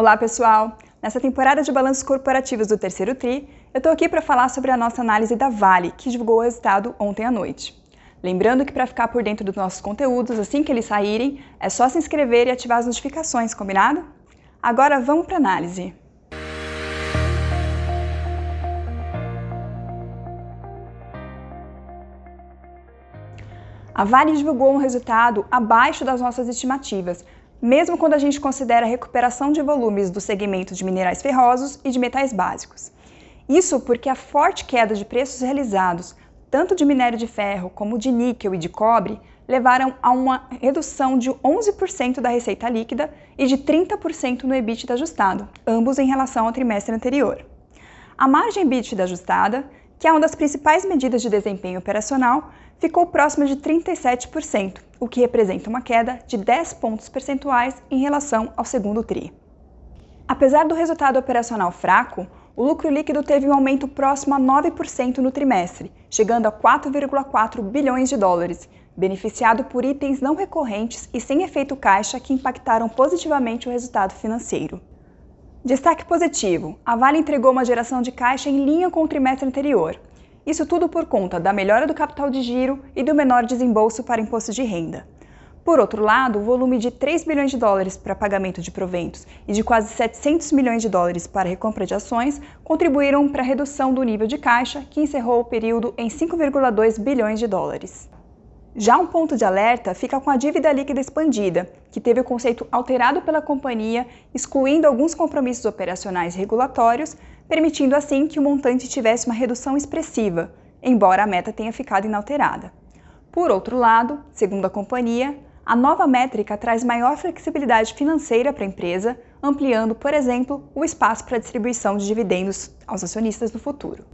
Olá, pessoal! Nessa temporada de balanços corporativos do terceiro TRI, eu estou aqui para falar sobre a nossa análise da Vale, que divulgou o resultado ontem à noite. Lembrando que para ficar por dentro dos nossos conteúdos assim que eles saírem, é só se inscrever e ativar as notificações, combinado? Agora vamos para a análise. A Vale divulgou um resultado abaixo das nossas estimativas, mesmo quando a gente considera a recuperação de volumes do segmento de minerais ferrosos e de metais básicos. Isso porque a forte queda de preços realizados, tanto de minério de ferro como de níquel e de cobre, levaram a uma redução de 11% da receita líquida e de 30% no EBITDA ajustado, ambos em relação ao trimestre anterior. A margem EBITDA ajustada, que é uma das principais medidas de desempenho operacional, ficou próxima de 37%, o que representa uma queda de 10 pontos percentuais em relação ao segundo TRI. Apesar do resultado operacional fraco, o lucro líquido teve um aumento próximo a 9% no trimestre, chegando a 4,4 bilhões de dólares, beneficiado por itens não recorrentes e sem efeito caixa que impactaram positivamente o resultado financeiro. Destaque positivo: a Vale entregou uma geração de caixa em linha com o trimestre anterior, isso tudo por conta da melhora do capital de giro e do menor desembolso para imposto de renda. Por outro lado, o volume de 3 bilhões de dólares para pagamento de proventos e de quase 700 milhões de dólares para recompra de ações contribuíram para a redução do nível de caixa, que encerrou o período em 5,2 bilhões de dólares. Já um ponto de alerta fica com a dívida líquida expandida, que teve o conceito alterado pela companhia, excluindo alguns compromissos operacionais regulatórios, permitindo assim que o montante tivesse uma redução expressiva, embora a meta tenha ficado inalterada. Por outro lado, segundo a companhia, a nova métrica traz maior flexibilidade financeira para a empresa, ampliando, por exemplo, o espaço para distribuição de dividendos aos acionistas no futuro.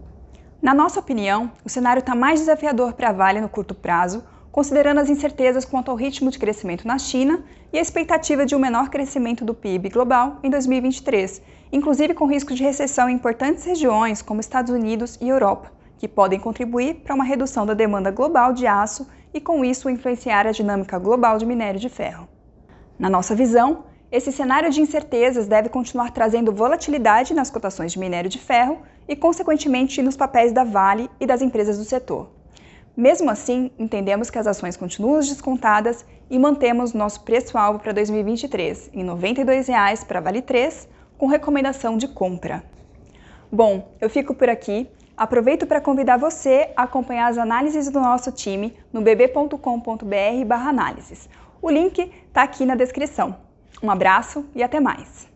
Na nossa opinião, o cenário está mais desafiador para a Vale no curto prazo, considerando as incertezas quanto ao ritmo de crescimento na China e a expectativa de um menor crescimento do PIB global em 2023, inclusive com risco de recessão em importantes regiões como Estados Unidos e Europa, que podem contribuir para uma redução da demanda global de aço e, com isso, influenciar a dinâmica global de minério de ferro. Na nossa visão, esse cenário de incertezas deve continuar trazendo volatilidade nas cotações de minério de ferro e, consequentemente, nos papéis da Vale e das empresas do setor. Mesmo assim, entendemos que as ações continuam descontadas e mantemos nosso preço-alvo para 2023 em R$ 92,00 para Vale 3, com recomendação de compra. Bom, eu fico por aqui. Aproveito para convidar você a acompanhar as análises do nosso time no bb.com.br/análises. O link está aqui na descrição. Um abraço e até mais!